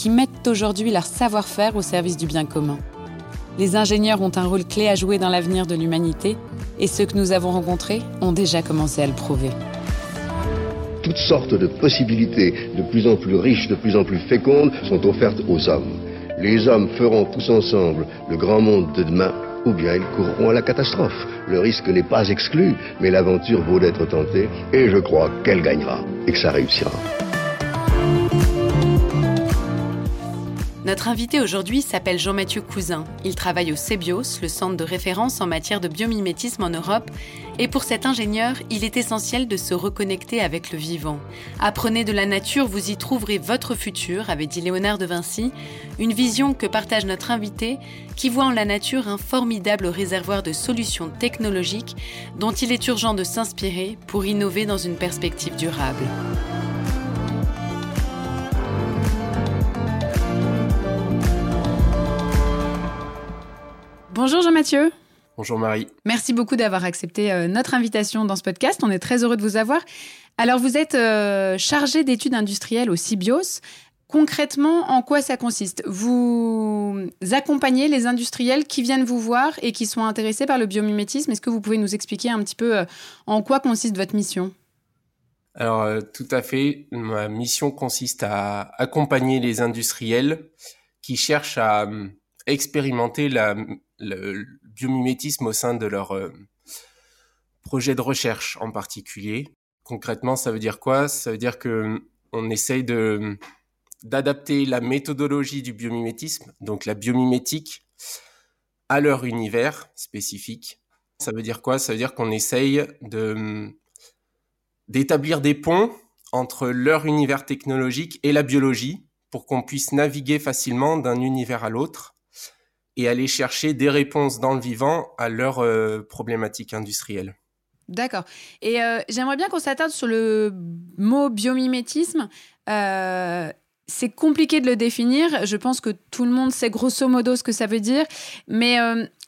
qui mettent aujourd'hui leur savoir-faire au service du bien commun. Les ingénieurs ont un rôle clé à jouer dans l'avenir de l'humanité et ceux que nous avons rencontrés ont déjà commencé à le prouver. Toutes sortes de possibilités de plus en plus riches, de plus en plus fécondes sont offertes aux hommes. Les hommes feront tous ensemble le grand monde de demain ou bien ils courront à la catastrophe. Le risque n'est pas exclu, mais l'aventure vaut d'être tentée et je crois qu'elle gagnera et que ça réussira. Notre invité aujourd'hui s'appelle Jean-Mathieu Cousin. Il travaille au CEBIOS, le centre de référence en matière de biomimétisme en Europe. Et pour cet ingénieur, il est essentiel de se reconnecter avec le vivant. Apprenez de la nature, vous y trouverez votre futur, avait dit Léonard de Vinci. Une vision que partage notre invité, qui voit en la nature un formidable réservoir de solutions technologiques dont il est urgent de s'inspirer pour innover dans une perspective durable. Bonjour Jean-Mathieu. Bonjour Marie. Merci beaucoup d'avoir accepté euh, notre invitation dans ce podcast. On est très heureux de vous avoir. Alors, vous êtes euh, chargé d'études industrielles au CIBIOS. Concrètement, en quoi ça consiste? Vous accompagnez les industriels qui viennent vous voir et qui sont intéressés par le biomimétisme. Est-ce que vous pouvez nous expliquer un petit peu euh, en quoi consiste votre mission? Alors, tout à fait. Ma mission consiste à accompagner les industriels qui cherchent à expérimenter la le biomimétisme au sein de leur euh, projet de recherche en particulier. Concrètement, ça veut dire quoi? Ça veut dire que on essaye de d'adapter la méthodologie du biomimétisme, donc la biomimétique, à leur univers spécifique. Ça veut dire quoi? Ça veut dire qu'on essaye d'établir des ponts entre leur univers technologique et la biologie pour qu'on puisse naviguer facilement d'un univers à l'autre et aller chercher des réponses dans le vivant à leurs euh, problématiques industrielles. D'accord. Et euh, j'aimerais bien qu'on s'attarde sur le mot biomimétisme. Euh, c'est compliqué de le définir. Je pense que tout le monde sait grosso modo ce que ça veut dire. Mais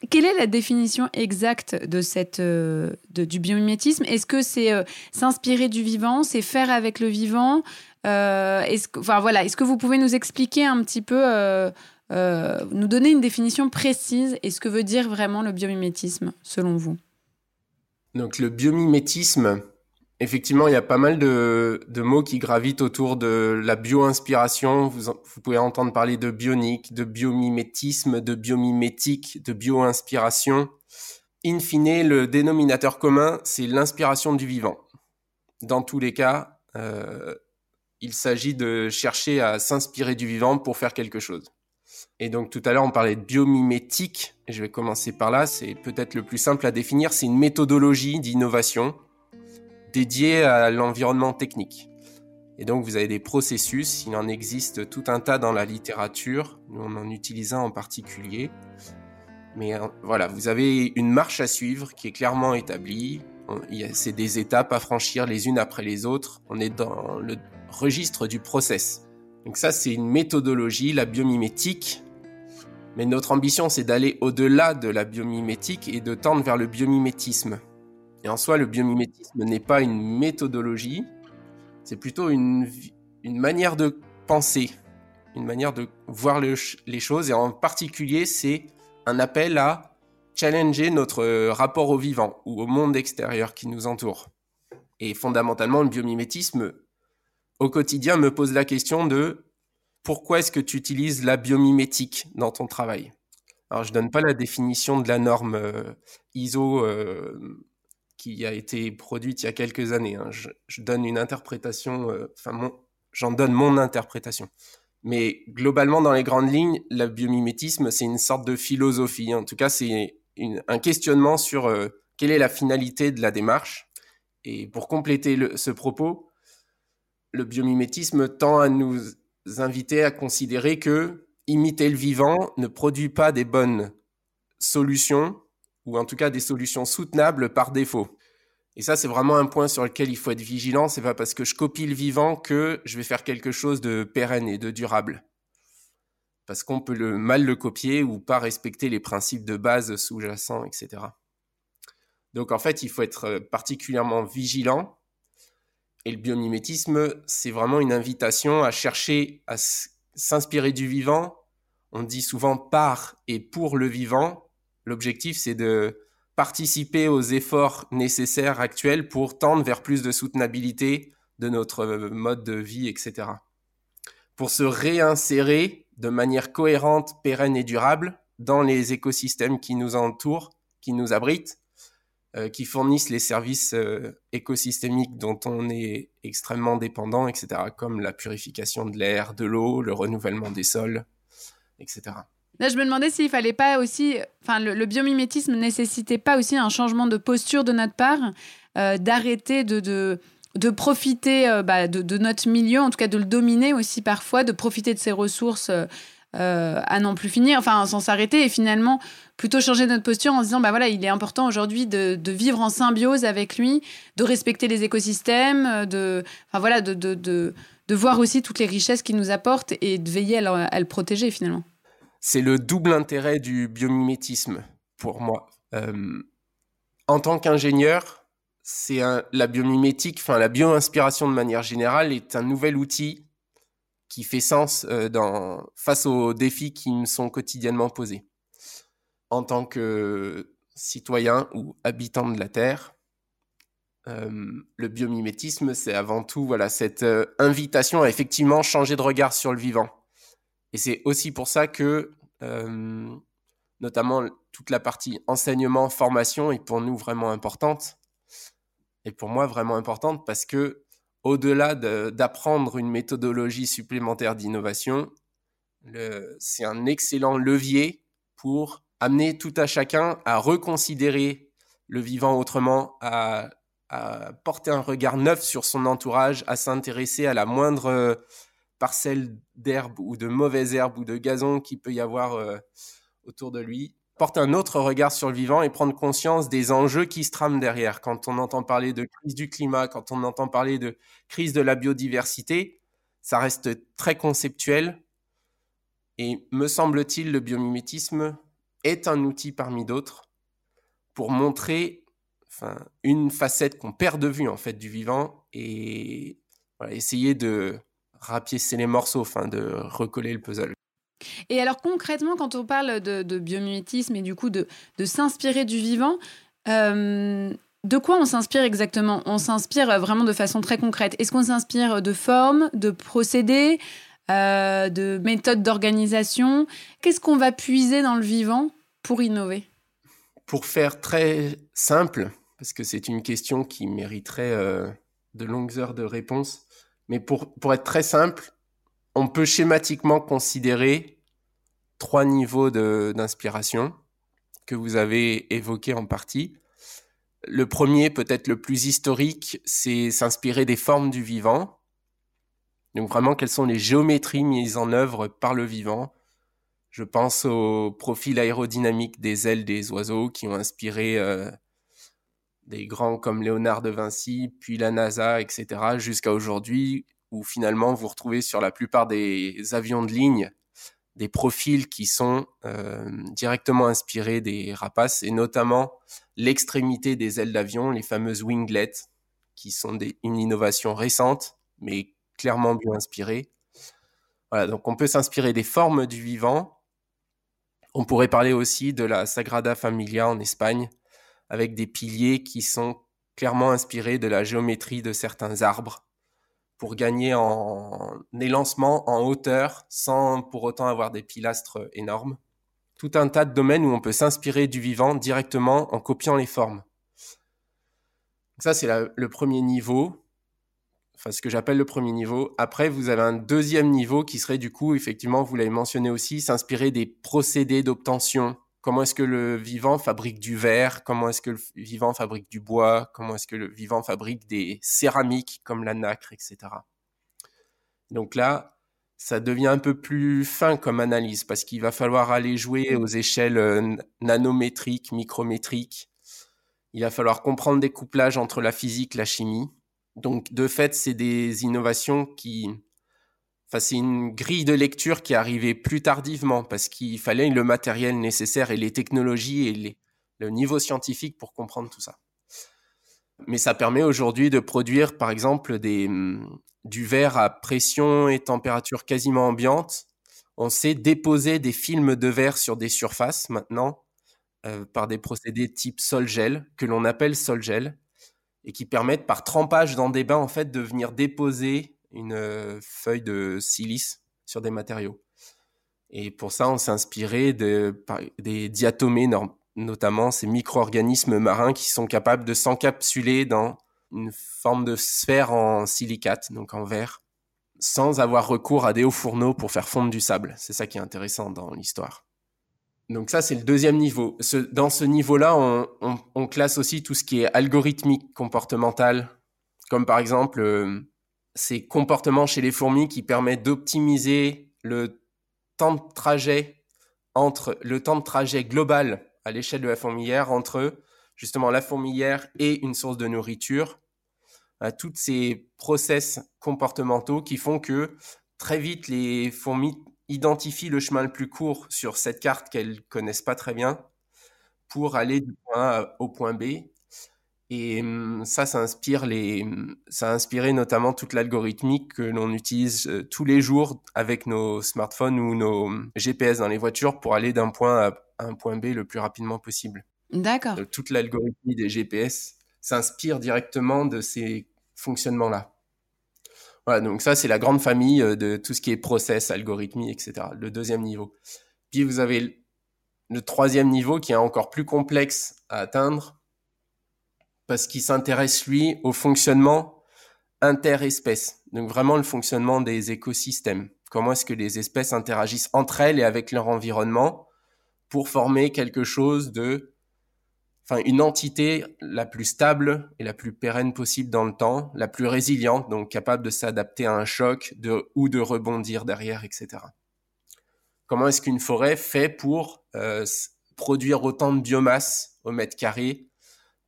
quelle est la définition exacte de cette, de, du biomimétisme? Est-ce que c'est s'inspirer du vivant C'est faire avec le vivant? Voilà, est-ce que vous pouvez nous expliquer un petit peu euh, nous donner une définition précise et ce que veut dire vraiment le biomimétisme, selon vous Donc le biomimétisme, effectivement, il y a pas mal de, mots qui gravitent autour de la bio-inspiration. Vous, pouvez entendre parler de bionique, de biomimétisme, de biomimétique, de bio-inspiration. In fine, le dénominateur commun, c'est l'inspiration du vivant. Dans tous les cas, euh, il s'agit de chercher à s'inspirer du vivant pour faire quelque chose. Et donc tout à l'heure, on parlait de biomimétique. Je vais commencer par là. C'est peut-être le plus simple à définir. C'est une méthodologie d'innovation dédiée à l'environnement technique. Et donc vous avez des processus. Il en existe tout un tas dans la littérature. Nous, on en utilise un en particulier. Mais euh, voilà, vous avez une marche à suivre qui est clairement établie. C'est des étapes à franchir les unes après les autres. On est dans le registre du process. Donc ça, c'est une méthodologie, la biomimétique. Mais notre ambition, c'est d'aller au-delà de la biomimétique et de tendre vers le biomimétisme. Et en soi, le biomimétisme n'est pas une méthodologie, c'est plutôt une, une manière de penser, une manière de voir les choses. Et en particulier, c'est un appel à challenger notre rapport au vivant ou au monde extérieur qui nous entoure. Et fondamentalement, le biomimétisme au quotidien me pose la question de pourquoi est-ce que tu utilises la biomimétique dans ton travail? Alors, je donne pas la définition de la norme euh, ISO euh, qui a été produite il y a quelques années. Hein. Je, donne une interprétation, euh, enfin, j'en donne mon interprétation. Mais globalement, dans les grandes lignes, le biomimétisme, c'est une sorte de philosophie. En tout cas, c'est un questionnement sur quelle est la finalité de la démarche. Et pour compléter ce propos, le biomimétisme tend à nous inviter à considérer que imiter le vivant ne produit pas des bonnes solutions, ou en tout cas des solutions soutenables par défaut. Et ça, c'est vraiment un point sur lequel il faut être vigilant. C'est pas parce que je copie le vivant que je vais faire quelque chose de pérenne et de durable. Parce qu'on peut mal le copier ou pas respecter les principes de base sous-jacents, etc. Donc en fait, il faut être particulièrement vigilant et le biomimétisme, c'est vraiment une invitation à chercher à s'inspirer du vivant. On dit souvent par et pour le vivant. L'objectif, c'est de participer aux efforts nécessaires actuels pour tendre vers plus de soutenabilité de notre mode de vie, etc. Pour se réinsérer de manière cohérente, pérenne et durable dans les écosystèmes qui nous entourent, qui nous abritent, euh, qui fournissent les services euh, écosystémiques dont on est extrêmement dépendant, etc., comme la purification de l'air, de l'eau, le renouvellement des sols, etc. Là, je me demandais s'il fallait pas aussi, enfin, le, biomimétisme nécessitait pas aussi un changement de posture de notre part, euh, d'arrêter de, de, de, profiter bah, de, notre milieu, en tout cas de le dominer aussi parfois, de profiter de ses ressources à n'en plus finir, enfin sans s'arrêter et finalement plutôt changer notre posture en se disant bah voilà il est important aujourd'hui de, vivre en symbiose avec lui, de respecter les écosystèmes, de enfin voilà de, de, de, voir aussi toutes les richesses qu'il nous apporte et de veiller à le, protéger finalement. C'est le double intérêt du biomimétisme pour moi. Euh, en tant qu'ingénieur, c'est la biomimétique, enfin la bioinspiration de manière générale est un nouvel outil qui fait sens euh, dans, face aux défis qui me sont quotidiennement posés. En tant que citoyen ou habitant de la Terre, euh, le biomimétisme, c'est avant tout voilà cette euh, invitation à effectivement changer de regard sur le vivant. Et c'est aussi pour ça que, notamment toute la partie enseignement, formation est pour nous vraiment importante. Et pour moi vraiment importante parce que au-delà d'apprendre une méthodologie supplémentaire d'innovation, c'est un excellent levier pour amener tout à chacun à reconsidérer le vivant autrement, à, porter un regard neuf sur son entourage, à s'intéresser à la moindre parcelle d'herbe ou de mauvaise herbe ou de gazon qui peut y avoir euh, autour de lui, porter un autre regard sur le vivant et prendre conscience des enjeux qui se trament derrière. Quand on entend parler de crise du climat, quand on entend parler de crise de la biodiversité, ça reste très conceptuel. Et me semble-t-il, le biomimétisme est un outil parmi d'autres pour montrer enfin, une facette qu'on perd de vue en fait du vivant et essayer de rapiécer les morceaux, enfin, de recoller le puzzle. Et alors concrètement, quand on parle de, biomimétisme et du coup de, s'inspirer du vivant, euh, de quoi on s'inspire exactement? On s'inspire vraiment de façon très concrète. Est-ce qu'on s'inspire de formes, de procédés, euh, de méthodes d'organisation Qu'est-ce qu'on va puiser dans le vivant pour innover? Pour faire très simple, parce que c'est une question qui mériterait euh, de longues heures de réponse, mais pour, pour être très simple, on peut schématiquement considérer trois niveaux d'inspiration que vous avez évoqués en partie. Le premier, peut-être le plus historique, c'est s'inspirer des formes du vivant. Donc vraiment, quelles sont les géométries mises en œuvre par le vivant? Je pense au profil aérodynamique des ailes des oiseaux qui ont inspiré euh, des grands comme Léonard de Vinci, puis la NASA, etc., jusqu'à aujourd'hui, où finalement vous retrouvez sur la plupart des avions de ligne des profils qui sont euh, directement inspirés des rapaces et notamment l'extrémité des ailes d'avion, les fameuses winglets, qui sont une innovation récente mais clairement bien inspirée. Voilà, donc on peut s'inspirer des formes du vivant. On pourrait parler aussi de la Sagrada Familia en Espagne, avec des piliers qui sont clairement inspirés de la géométrie de certains arbres pour gagner en élancement, en hauteur, sans pour autant avoir des pilastres énormes. Tout un tas de domaines où on peut s'inspirer du vivant directement en copiant les formes. Ça, c'est le premier niveau, ce que j'appelle le premier niveau. Après, vous avez un deuxième niveau qui serait du coup, effectivement, vous l'avez mentionné aussi, s'inspirer des procédés d'obtention comment est-ce que le vivant fabrique du verre, comment est-ce que le vivant fabrique du bois, comment est-ce que le vivant fabrique des céramiques comme la nacre, etc. Donc là, ça devient un peu plus fin comme analyse parce qu'il va falloir aller jouer aux échelles euh, nanométriques, micrométriques. Il va falloir comprendre des couplages entre la physique, la chimie. Donc de fait, c'est des innovations qui c'est une grille de lecture qui est arrivée plus tardivement parce qu'il fallait le matériel nécessaire et les technologies et le niveau scientifique pour comprendre tout ça. Mais ça permet aujourd'hui de produire, par exemple, hum, du verre à pression et température quasiment ambiante. On sait déposer des films de verre sur des surfaces maintenant euh, par des procédés type sol-gel que l'on appelle sol-gel et qui permettent par trempage dans des bains en fait de venir déposer une euh, feuille de silice sur des matériaux. Et pour ça, on s'est inspiré de, des diatomées, notamment ces micro-organismes marins qui sont capables de s'encapsuler dans une forme de sphère en silicate, donc en verre, sans avoir recours à des hauts fourneaux pour faire fondre du sable. C'est ça qui est intéressant dans l'histoire. Donc ça, c'est le deuxième niveau. dans ce niveau-là, on, classe aussi tout ce qui est algorithmique comportemental, comme par exemple euh, ces comportements chez les fourmis qui permettent d'optimiser le temps de trajet entre le temps de trajet global à l'échelle de la fourmilière entre justement la fourmilière et une source de nourriture. À toutes ces process comportementaux qui font que très vite les fourmis identifient le chemin le plus court sur cette carte qu'elles connaissent pas très bien pour aller du point A au point B et mmh, ça, ça inspire les, mmh, ça a inspiré notamment toute l'algorithmique que l'on utilise euh, tous les jours avec nos smartphones ou nos mmh, GPS dans les voitures pour aller d'un point A à un point B le plus rapidement possible. D'accord. Euh, toute l'algorithmie des GPS s'inspire directement de ces fonctionnements-là. Voilà, donc ça, c'est la grande famille euh, de tout ce qui est process, algorithmie, etc. Le deuxième niveau. Puis vous avez le troisième niveau qui est encore plus complexe à atteindre, parce qu'il s'intéresse, lui, au fonctionnement interespèces. Donc vraiment le fonctionnement des écosystèmes. Comment est-ce que les espèces interagissent entre elles et avec leur environnement pour former quelque chose de, enfin, une entité la plus stable et la plus pérenne possible dans le temps, la plus résiliente, donc capable de s'adapter à un choc de, ou de rebondir derrière, etc. Comment est-ce qu'une forêt fait pour euh, produire autant de biomasse au mètre carré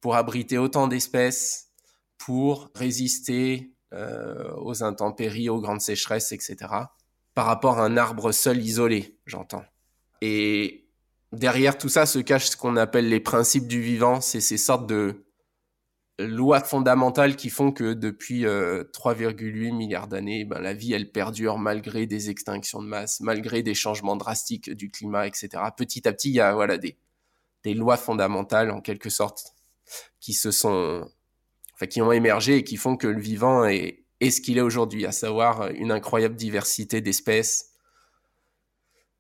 pour abriter autant d'espèces, pour résister euh, aux intempéries, aux grandes sécheresses, etc. Par rapport à un arbre seul isolé, j'entends. Et derrière tout ça se cache ce qu'on appelle les principes du vivant, c'est ces sortes de lois fondamentales qui font que depuis 3,8 euh, milliards d'années, ben, la vie, elle perdure malgré des extinctions de masse, malgré des changements drastiques du climat, etc. Petit à petit, il y a voilà, des, lois fondamentales, en quelque sorte, qui se sont, qui ont émergé et qui font que le vivant est ce qu'il est aujourd'hui, à savoir une incroyable diversité d'espèces,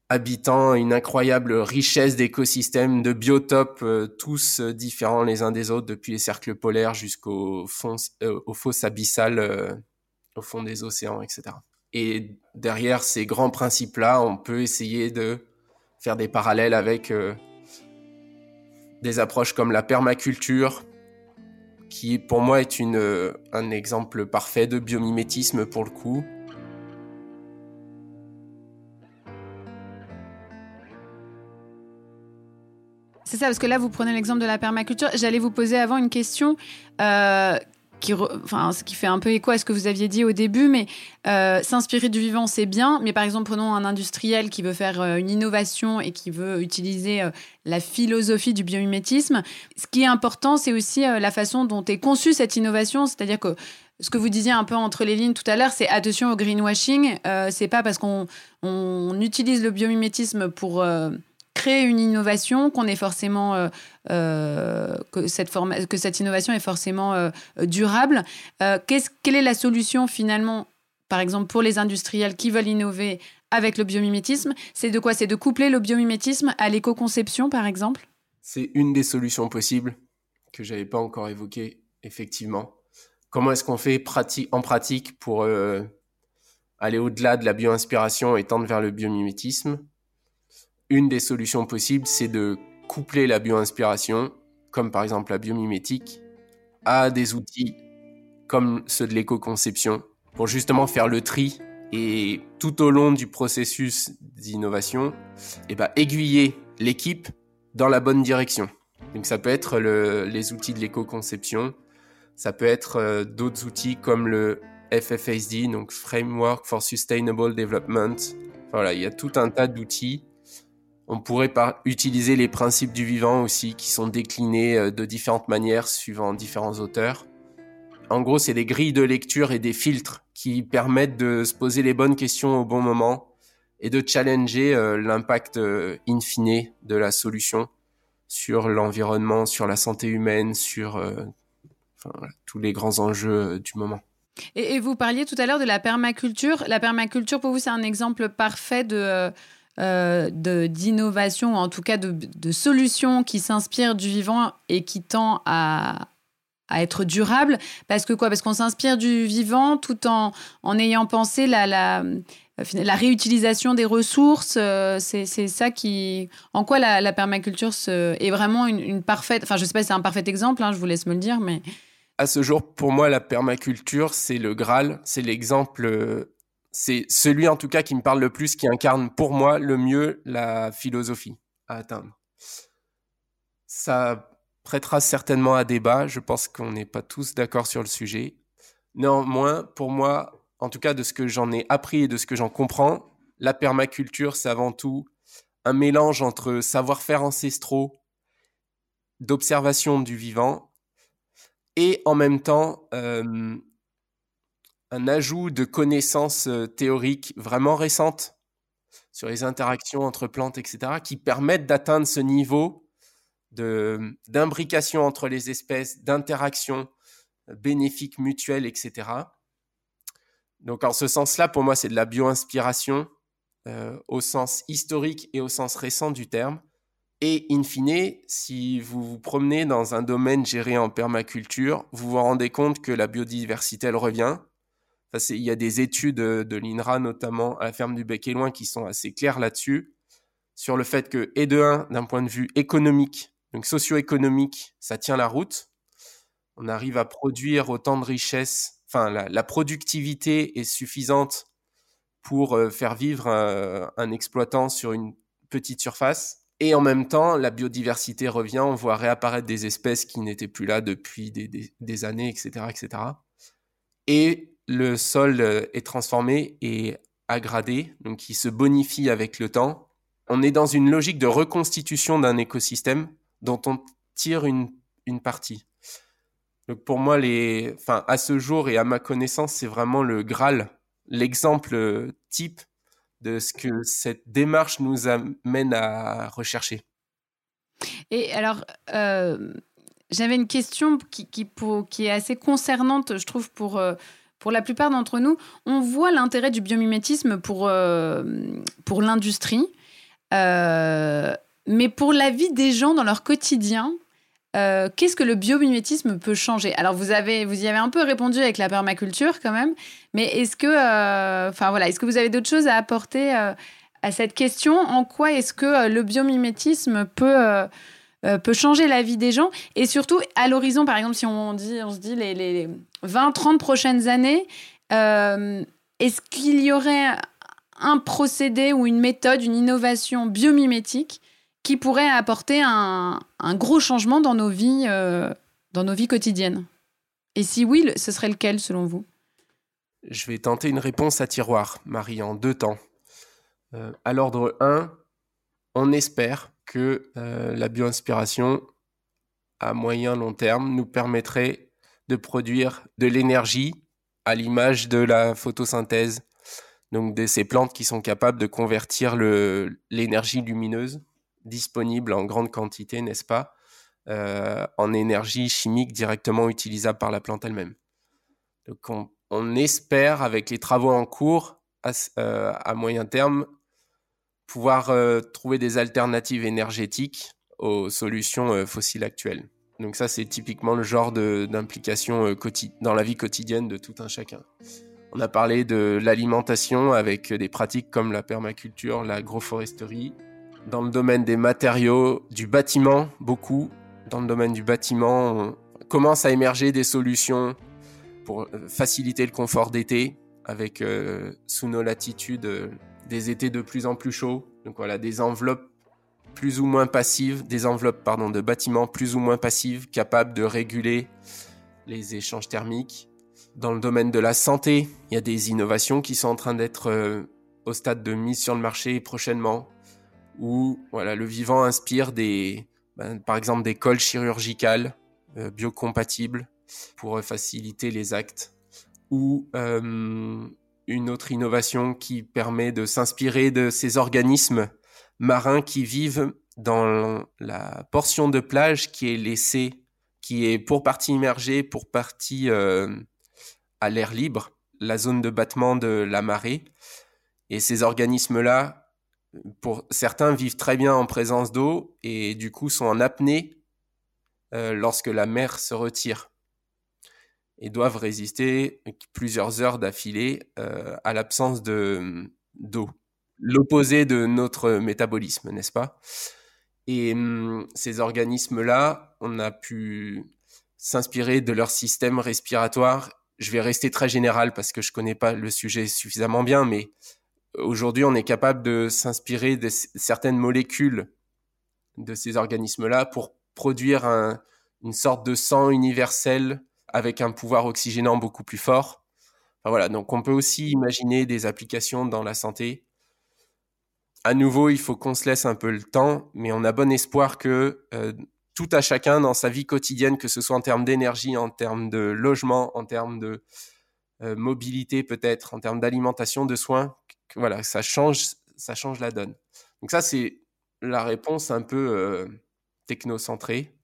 habitant une incroyable richesse d'écosystèmes, de biotopes, euh, tous différents les uns des autres, depuis les cercles polaires jusqu'aux euh, fosses abyssales euh, au fond des océans, etc. Et derrière ces grands principes-là, on peut essayer de faire des parallèles avec des approches comme la permaculture, qui pour moi est une, euh, un exemple parfait de biomimétisme pour le coup. C'est ça, parce que là, vous prenez l'exemple de la permaculture. J'allais vous poser avant une question. Euh, qui, enfin, ce qui fait un peu écho à ce que vous aviez dit au début, mais euh, s'inspirer du vivant, c'est bien. Mais par exemple, prenons un industriel qui veut faire euh, une innovation et qui veut utiliser la philosophie du biomimétisme. Ce qui est important, c'est aussi la façon dont est conçue cette innovation. C'est-à-dire que ce que vous disiez un peu entre les lignes tout à l'heure, c'est attention au greenwashing. c'est pas parce qu'on on utilise le biomimétisme pour crée une innovation, qu'on est forcément que cette que cette innovation est forcément durable. quelle est la solution finalement, par exemple pour les industriels qui veulent innover avec le biomimétisme? C'est de quoi? C'est de coupler le biomimétisme à l'éco-conception, par exemple? C'est une des solutions possibles que j'avais pas encore évoquées, effectivement. Comment est-ce qu'on fait en pratique pour euh, aller au-delà de la bio-inspiration et tendre vers le biomimétisme? Une des solutions possibles, c'est de coupler la bio-inspiration, comme par exemple la biomimétique, à des outils comme ceux de l'éco-conception, pour justement faire le tri et tout au long du processus d'innovation, eh ben, aiguiller l'équipe dans la bonne direction. Donc ça peut être les outils de l'éco-conception, ça peut être euh, d'autres outils comme le FFSD, donc Framework for Sustainable Development. Voilà, il y a tout un tas d'outils. On pourrait utiliser les principes du vivant aussi, qui sont déclinés euh, de différentes manières suivant différents auteurs. En gros, c'est des grilles de lecture et des filtres qui permettent de se poser les bonnes questions au bon moment et de challenger euh, l'impact euh, de la solution sur l'environnement, sur la santé humaine, sur euh, tous les grands enjeux du moment. Et, vous parliez tout à l'heure de la permaculture. La permaculture, pour vous, c'est un exemple parfait de, d'innovation, ou en tout cas de, de solution qui s'inspire du vivant et qui tend à, à être durable. Parce que quoi? Parce qu'on s'inspire du vivant tout en, en ayant pensé la, la, la réutilisation des ressources. Euh, c'est ça qui. En quoi la, permaculture est vraiment une, parfaite. Enfin, je sais pas si c'est un parfait exemple, hein, je vous laisse me le dire, mais. À ce jour, pour moi, la permaculture, c'est le Graal, c'est l'exemple. C'est celui en tout cas qui me parle le plus, qui incarne pour moi le mieux la philosophie à atteindre. Ça prêtera certainement à débat. Je pense qu'on n'est pas tous d'accord sur le sujet. Néanmoins, pour moi, en tout cas de ce que j'en ai appris et de ce que j'en comprends, la permaculture, c'est avant tout un mélange entre savoir-faire ancestraux, d'observation du vivant, et en même temps euh, un ajout de connaissances euh, théoriques vraiment récentes sur les interactions entre plantes, etc., qui permettent d'atteindre ce niveau d'imbrication entre les espèces, d'interaction bénéfique mutuelle, etc. Donc en ce sens-là, pour moi, c'est de la bio-inspiration euh, au sens historique et au sens récent du terme. Et in fine, si vous vous promenez dans un domaine géré en permaculture, vous vous rendez compte que la biodiversité, elle revient. Il y a des études de l'INRA, notamment à la ferme du Bec et Loin, qui sont assez claires là-dessus, sur le fait que, et de un, d'un point de vue économique, donc socio-économique, ça tient la route. On arrive à produire autant de richesses, enfin la, productivité est suffisante pour euh, faire vivre un, exploitant sur une petite surface. Et en même temps, la biodiversité revient, on voit réapparaître des espèces qui n'étaient plus là depuis des, années, etc., etc. Et le sol euh, est transformé et aggradé, donc il se bonifie avec le temps. On est dans une logique de reconstitution d'un écosystème dont on tire une, une partie. Donc pour moi, les, enfin, à ce jour et à ma connaissance, c'est vraiment le Graal, l'exemple type de ce que cette démarche nous amène à rechercher. Et alors, euh, j'avais une question qui, qui, pour, qui, est assez concernante, je trouve, pour, euh, pour la plupart d'entre nous. On voit l'intérêt du biomimétisme pour, euh, pour l'industrie. Mais pour la vie des gens dans leur quotidien, euh, qu'est-ce que le biomimétisme peut changer? Alors vous avez, vous y avez un peu répondu avec la permaculture quand même, mais est-ce que, euh, voilà, est-ce que vous avez d'autres choses à apporter euh, à cette question? En quoi est-ce que le biomimétisme peut peut changer la vie des gens? Et surtout à l'horizon, par exemple, si on dit, on se dit les 20-30 prochaines années, est-ce qu'il y aurait un procédé ou une méthode, une innovation biomimétique qui pourrait apporter un, gros changement dans nos vies, euh, dans nos vies quotidiennes? Et si oui, ce serait lequel selon vous? Je vais tenter une réponse à tiroir, Marie, en deux temps. Euh, à l'ordre 1, on espère que euh, la bioinspiration, à moyen long terme, nous permettrait de produire de l'énergie à l'image de la photosynthèse, donc de ces plantes qui sont capables de convertir l'énergie lumineuse disponible en grande quantité, n'est-ce pas, euh, en énergie chimique directement utilisable par la plante elle-même. Donc on, espère, avec les travaux en cours, à, euh, moyen terme, pouvoir euh, trouver des alternatives énergétiques aux solutions fossiles actuelles. Donc ça, c'est typiquement le genre d'implication euh, dans la vie quotidienne de tout un chacun. On a parlé de l'alimentation avec des pratiques comme la permaculture, l'agroforesterie. Dans le domaine des matériaux, du bâtiment, beaucoup. Dans le domaine du bâtiment, on commence à émerger des solutions pour euh, faciliter le confort d'été avec, euh, sous nos latitudes, des étés de plus en plus chauds. Donc voilà, des enveloppes plus ou moins passives, des enveloppes pardon, de bâtiments plus ou moins passives, capables de réguler les échanges thermiques. Dans le domaine de la santé, il y a des innovations qui sont en train d'être euh, au stade de mise sur le marché prochainement, où voilà, le vivant inspire des, ben, par exemple des cols chirurgicales euh, biocompatibles pour faciliter les actes, ou euh, une autre innovation qui permet de s'inspirer de ces organismes marins qui vivent dans la portion de plage qui est laissée, qui est pour partie immergée, pour partie euh, à l'air libre, la zone de battement de la marée. Et ces organismes-là, pour certains, vivent très bien en présence d'eau et du coup sont en apnée euh, lorsque la mer se retire et doivent résister plusieurs heures d'affilée euh, à l'absence de d'eau l'opposé de notre métabolisme, n'est-ce pas? Et hum, ces organismes-là, on a pu s'inspirer de leur système respiratoire. Je vais rester très général parce que je connais pas le sujet suffisamment bien, mais aujourd'hui, on est capable de s'inspirer de certaines molécules de ces organismes-là pour produire une sorte de sang universel avec un pouvoir oxygénant beaucoup plus fort. Voilà, donc on peut aussi imaginer des applications dans la santé à nouveau, il faut qu'on se laisse un peu le temps, mais on a bon espoir que euh, tout à chacun dans sa vie quotidienne, que ce soit en termes d'énergie, en termes de logement, en termes de euh, mobilité peut-être, en termes d'alimentation, de soins, que, voilà, ça change, ça change la donne. Donc ça, c'est la réponse un peu euh, technocentrée.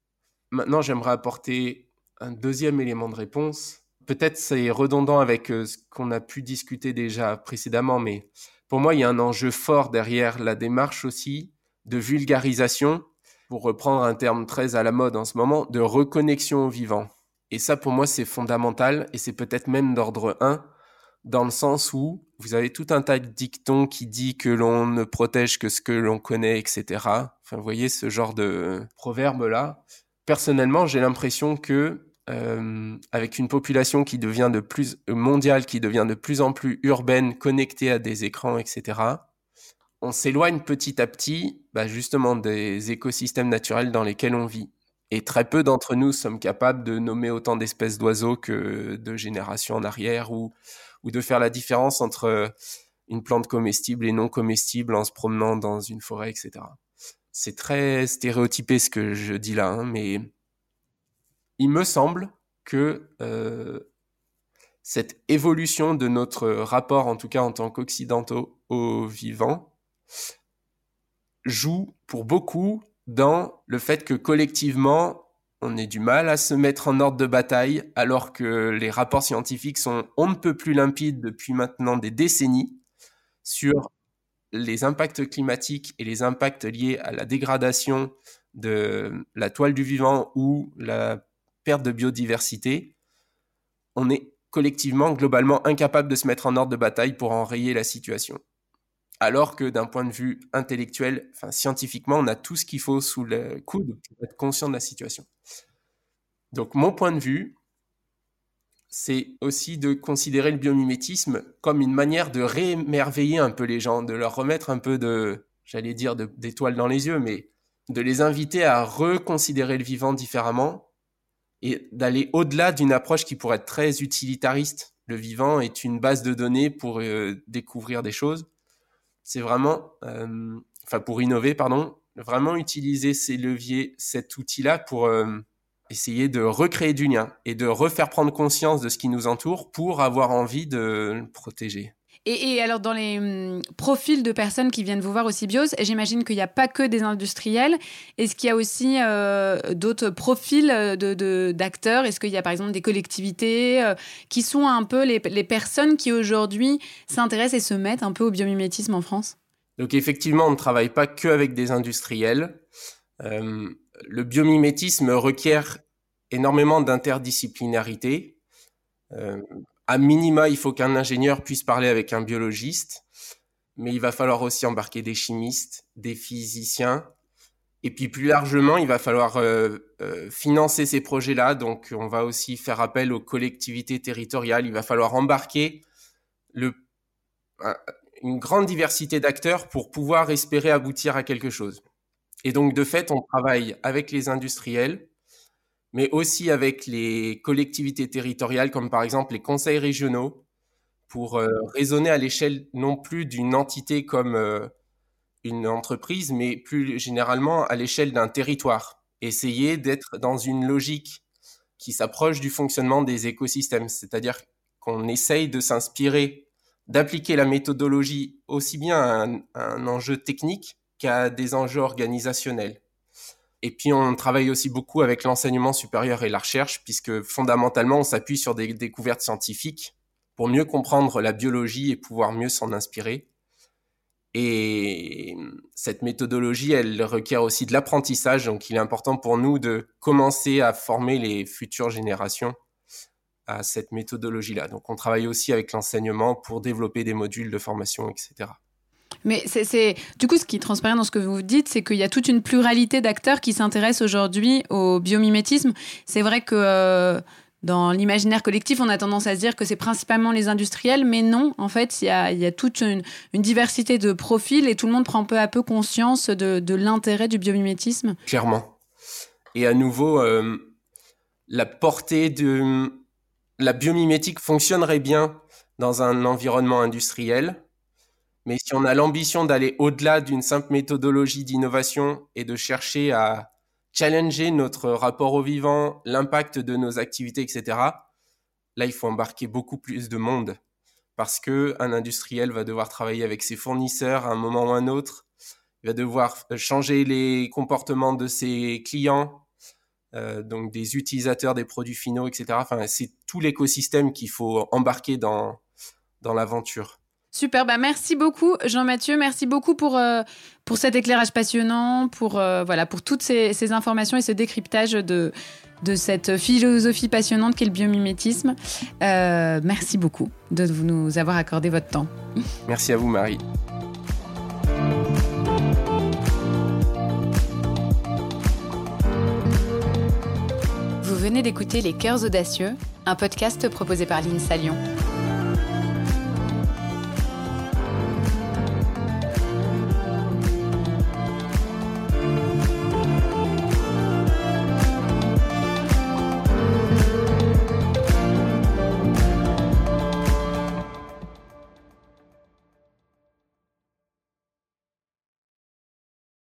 Maintenant, j'aimerais apporter un deuxième élément de réponse. Peut-être c'est redondant avec ce qu'on a pu discuter déjà précédemment, mais pour moi, il y a un enjeu fort derrière la démarche aussi de vulgarisation, pour reprendre un terme très à la mode en ce moment, de reconnexion au vivant. Et ça, pour moi, c'est fondamental et c'est peut-être même d'ordre 1, dans le sens où vous avez tout un tas de dictons qui dit que l'on ne protège que ce que l'on connaît, etc. Enfin, vous voyez ce genre de proverbe-là. Personnellement, j'ai l'impression que euh, avec une population qui devient de plus mondiale, qui devient de plus en plus urbaine, connectée à des écrans, etc. On s'éloigne petit à petit, bah, justement, des écosystèmes naturels dans lesquels on vit. Et très peu d'entre nous sommes capables de nommer autant d'espèces d'oiseaux que de générations en arrière, ou, de faire la différence entre une plante comestible et non comestible en se promenant dans une forêt, etc. C'est très stéréotypé ce que je dis là, hein, mais il me semble que euh, cette évolution de notre rapport, en tout cas en tant qu'occidentaux, au vivant, joue pour beaucoup dans le fait que collectivement, on ait du mal à se mettre en ordre de bataille, alors que les rapports scientifiques sont on ne peut plus limpides depuis maintenant des décennies sur les impacts climatiques et les impacts liés à la dégradation de la toile du vivant ou la perte de biodiversité, on est collectivement, globalement, incapable de se mettre en ordre de bataille pour enrayer la situation. Alors que d'un point de vue intellectuel, enfin scientifiquement, on a tout ce qu'il faut sous le coude pour être conscient de la situation. Donc mon point de vue, c'est aussi de considérer le biomimétisme comme une manière de réémerveiller un peu les gens, de leur remettre un peu de, j'allais dire, d'étoiles dans les yeux, mais de les inviter à reconsidérer le vivant différemment et d'aller au-delà d'une approche qui pourrait être très utilitariste. Le vivant est une base de données pour euh, découvrir des choses. C'est vraiment, euh, enfin pour innover, pardon, vraiment utiliser ces leviers, cet outil-là pour euh, essayer de recréer du lien et de refaire prendre conscience de ce qui nous entoure pour avoir envie de protéger. Et, alors, dans les hum, profils de personnes qui viennent vous voir au Sybiose, j'imagine qu'il n'y a pas que des industriels. Est-ce qu'il y a aussi euh, d'autres profils d'acteurs de, Est-ce qu'il y a par exemple des collectivités euh, qui sont un peu les, personnes qui aujourd'hui s'intéressent et se mettent un peu au biomimétisme en France? Donc, effectivement, on ne travaille pas que avec des industriels. Euh, le biomimétisme requiert énormément d'interdisciplinarité. Euh, à minima, il faut qu'un ingénieur puisse parler avec un biologiste, mais il va falloir aussi embarquer des chimistes, des physiciens, et puis plus largement, il va falloir euh, euh, financer ces projets-là. Donc, on va aussi faire appel aux collectivités territoriales. Il va falloir embarquer une grande diversité d'acteurs pour pouvoir espérer aboutir à quelque chose. Et donc, de fait, on travaille avec les industriels, mais aussi avec les collectivités territoriales, comme par exemple les conseils régionaux, pour euh, raisonner à l'échelle non plus d'une entité comme euh, une entreprise, mais plus généralement à l'échelle d'un territoire. Essayer d'être dans une logique qui s'approche du fonctionnement des écosystèmes, c'est-à-dire qu'on essaye de s'inspirer, d'appliquer la méthodologie aussi bien à un enjeu technique qu'à des enjeux organisationnels. Et puis on travaille aussi beaucoup avec l'enseignement supérieur et la recherche, puisque fondamentalement on s'appuie sur des découvertes scientifiques pour mieux comprendre la biologie et pouvoir mieux s'en inspirer. Et cette méthodologie, elle requiert aussi de l'apprentissage, donc il est important pour nous de commencer à former les futures générations à cette méthodologie-là. Donc on travaille aussi avec l'enseignement pour développer des modules de formation, etc. Mais c'est du coup ce qui transparaît dans ce que vous dites, c'est qu'il y a toute une pluralité d'acteurs qui s'intéressent aujourd'hui au biomimétisme. C'est vrai que euh, dans l'imaginaire collectif, on a tendance à se dire que c'est principalement les industriels, mais non, en fait, il y a, toute une, diversité de profils et tout le monde prend peu à peu conscience de, l'intérêt du biomimétisme. Clairement. Et à nouveau, euh, la portée de la biomimétique fonctionnerait bien dans un environnement industriel, mais si on a l'ambition d'aller au-delà d'une simple méthodologie d'innovation et de chercher à challenger notre rapport au vivant, l'impact de nos activités, etc., là, il faut embarquer beaucoup plus de monde parce que un industriel va devoir travailler avec ses fournisseurs à un moment ou à un autre. Il va devoir changer les comportements de ses clients, euh, donc des utilisateurs des produits finaux, etc. C'est tout l'écosystème qu'il faut embarquer dans l'aventure. Super, bah merci beaucoup Jean-Mathieu, merci beaucoup pour, euh, pour cet éclairage passionnant, pour, euh, voilà, pour toutes ces, informations et ce décryptage de, de cette philosophie passionnante qu'est le biomimétisme. Euh, merci beaucoup de nous avoir accordé votre temps. Merci à vous Marie. Vous venez d'écouter Les Cœurs Audacieux, un podcast proposé par l'INSA Lyon.